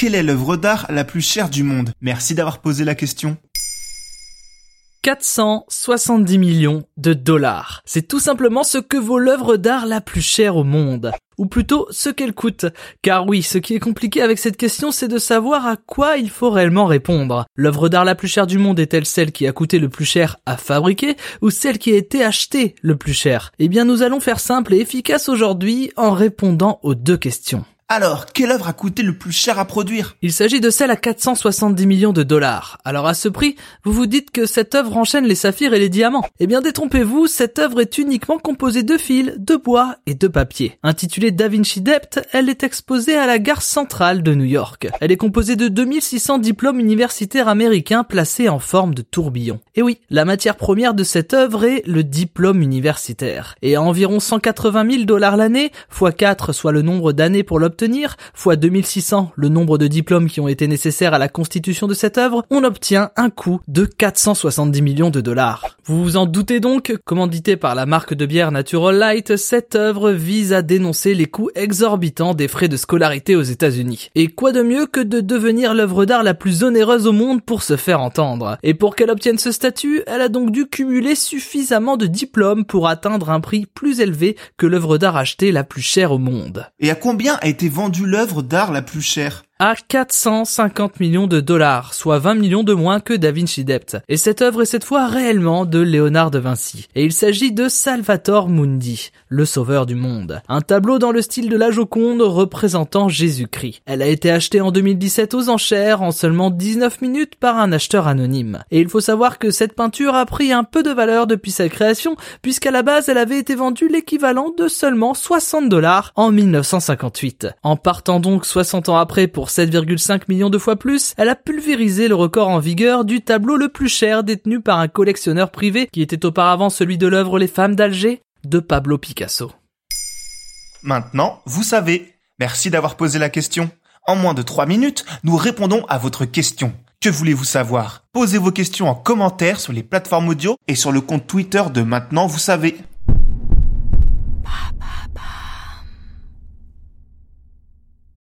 quelle est l'œuvre d'art la plus chère du monde? Merci d'avoir posé la question. 470 millions de dollars. C'est tout simplement ce que vaut l'œuvre d'art la plus chère au monde. Ou plutôt ce qu'elle coûte. Car oui, ce qui est compliqué avec cette question, c'est de savoir à quoi il faut réellement répondre. L'œuvre d'art la plus chère du monde est-elle celle qui a coûté le plus cher à fabriquer ou celle qui a été achetée le plus cher? Eh bien, nous allons faire simple et efficace aujourd'hui en répondant aux deux questions. Alors, quelle œuvre a coûté le plus cher à produire? Il s'agit de celle à 470 millions de dollars. Alors à ce prix, vous vous dites que cette œuvre enchaîne les saphirs et les diamants. Eh bien détrompez-vous, cette œuvre est uniquement composée de fils, de bois et de papier. Intitulée Da Vinci Dept, elle est exposée à la gare centrale de New York. Elle est composée de 2600 diplômes universitaires américains placés en forme de tourbillon. Et oui, la matière première de cette œuvre est le diplôme universitaire. Et à environ 180 000 dollars l'année, x 4 soit le nombre d'années pour l'obtenir, fois 2600 le nombre de diplômes qui ont été nécessaires à la constitution de cette œuvre, on obtient un coût de 470 millions de dollars. Vous vous en doutez donc, commandité par la marque de bière Natural Light, cette œuvre vise à dénoncer les coûts exorbitants des frais de scolarité aux États-Unis. Et quoi de mieux que de devenir l'œuvre d'art la plus onéreuse au monde pour se faire entendre? Et pour qu'elle obtienne ce statut, elle a donc dû cumuler suffisamment de diplômes pour atteindre un prix plus élevé que l'œuvre d'art achetée la plus chère au monde. Et à combien a été vendu l'œuvre d'art la plus chère à 450 millions de dollars, soit 20 millions de moins que Da Vinci Dept. Et cette œuvre est cette fois réellement de Léonard de Vinci. Et il s'agit de Salvator Mundi, le sauveur du monde. Un tableau dans le style de la Joconde représentant Jésus-Christ. Elle a été achetée en 2017 aux enchères en seulement 19 minutes par un acheteur anonyme. Et il faut savoir que cette peinture a pris un peu de valeur depuis sa création, puisqu'à la base elle avait été vendue l'équivalent de seulement 60 dollars en 1958. En partant donc 60 ans après pour 7,5 millions de fois plus, elle a pulvérisé le record en vigueur du tableau le plus cher détenu par un collectionneur privé qui était auparavant celui de l'œuvre Les femmes d'Alger de Pablo Picasso. Maintenant, vous savez. Merci d'avoir posé la question. En moins de 3 minutes, nous répondons à votre question. Que voulez-vous savoir? Posez vos questions en commentaire sur les plateformes audio et sur le compte Twitter de Maintenant, vous savez.